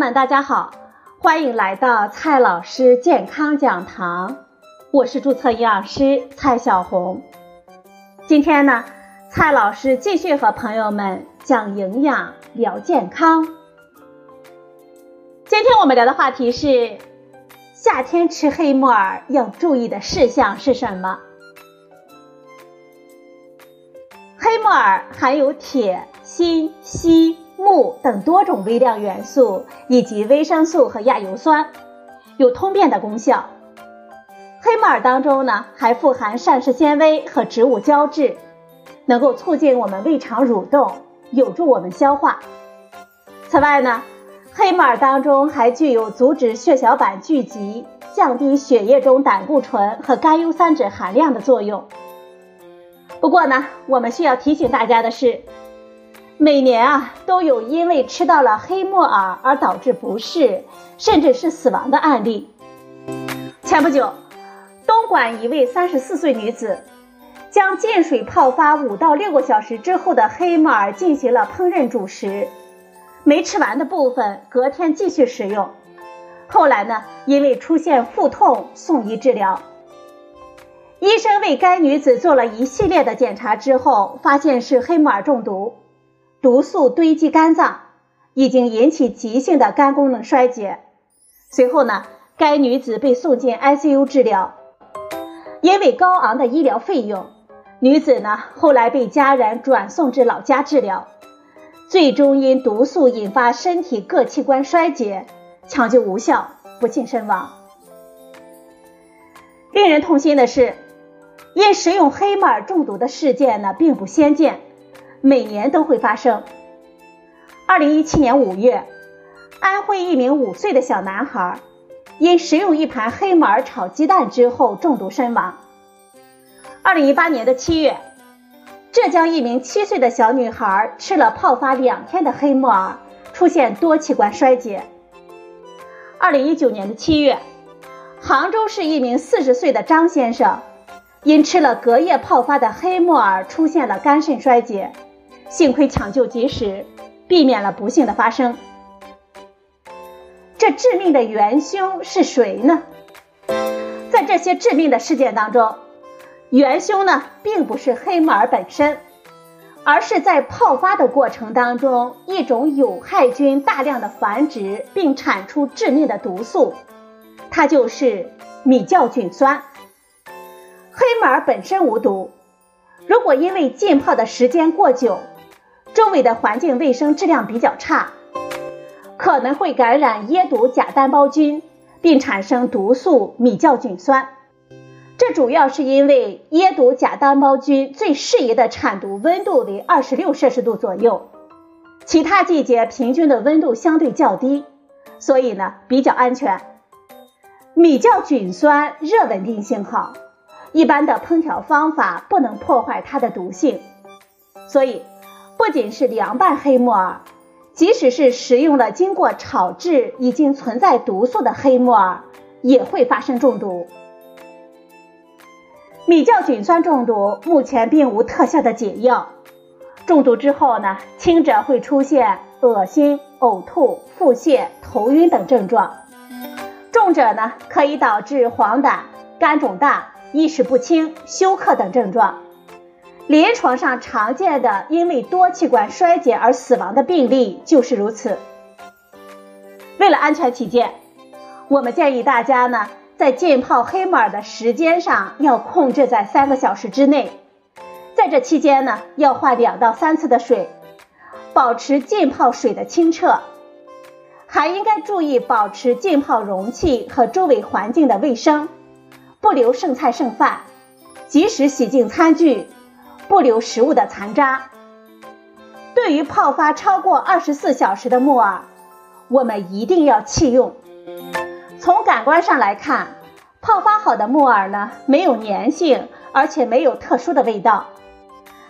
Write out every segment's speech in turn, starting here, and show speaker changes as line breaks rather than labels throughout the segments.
们，大家好，欢迎来到蔡老师健康讲堂，我是注册营养师蔡小红。今天呢，蔡老师继续和朋友们讲营养、聊健康。今天我们聊的话题是夏天吃黑木耳要注意的事项是什么？黑木耳含有铁、锌、硒。钼等多种微量元素以及维生素和亚油酸，有通便的功效。黑木耳当中呢，还富含膳食纤维和植物胶质，能够促进我们胃肠蠕动，有助我们消化。此外呢，黑木耳当中还具有阻止血小板聚集、降低血液中胆固醇和甘油三酯含量的作用。不过呢，我们需要提醒大家的是。每年啊，都有因为吃到了黑木耳而导致不适，甚至是死亡的案例。前不久，东莞一位三十四岁女子，将进水泡发五到六个小时之后的黑木耳进行了烹饪主食，没吃完的部分隔天继续食用。后来呢，因为出现腹痛送医治疗。医生为该女子做了一系列的检查之后，发现是黑木耳中毒。毒素堆积肝脏，已经引起急性的肝功能衰竭。随后呢，该女子被送进 ICU 治疗。因为高昂的医疗费用，女子呢后来被家人转送至老家治疗，最终因毒素引发身体各器官衰竭，抢救无效，不幸身亡。令人痛心的是，因食用黑木耳中毒的事件呢并不鲜见。每年都会发生。二零一七年五月，安徽一名五岁的小男孩因食用一盘黑木耳炒鸡蛋之后中毒身亡。二零一八年的七月，浙江一名七岁的小女孩吃了泡发两天的黑木耳，出现多器官衰竭。二零一九年的七月，杭州市一名四十岁的张先生因吃了隔夜泡发的黑木耳，出现了肝肾衰竭。幸亏抢救及时，避免了不幸的发生。这致命的元凶是谁呢？在这些致命的事件当中，元凶呢并不是黑木耳本身，而是在泡发的过程当中，一种有害菌大量的繁殖并产出致命的毒素，它就是米酵菌酸。黑木耳本身无毒，如果因为浸泡的时间过久，周围的环境卫生质量比较差，可能会感染椰毒假单胞菌，并产生毒素米酵菌酸。这主要是因为椰毒假单胞菌最适宜的产毒温度为二十六摄氏度左右，其他季节平均的温度相对较低，所以呢比较安全。米酵菌酸热稳定性好，一般的烹调方法不能破坏它的毒性，所以。不仅是凉拌黑木耳，即使是食用了经过炒制、已经存在毒素的黑木耳，也会发生中毒。米酵菌酸中毒目前并无特效的解药，中毒之后呢，轻者会出现恶心、呕吐、腹泻、头晕等症状，重者呢可以导致黄疸、肝肿大、意识不清、休克等症状。临床上常见的因为多器官衰竭而死亡的病例就是如此。为了安全起见，我们建议大家呢，在浸泡黑木耳的时间上要控制在三个小时之内，在这期间呢，要换两到三次的水，保持浸泡水的清澈，还应该注意保持浸泡容器和周围环境的卫生，不留剩菜剩饭，及时洗净餐具。不留食物的残渣。对于泡发超过二十四小时的木耳，我们一定要弃用。从感官上来看，泡发好的木耳呢，没有粘性，而且没有特殊的味道。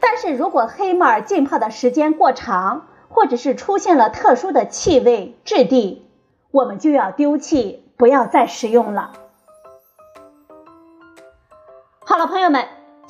但是如果黑木耳浸泡的时间过长，或者是出现了特殊的气味、质地，我们就要丢弃，不要再食用了。好了，朋友们。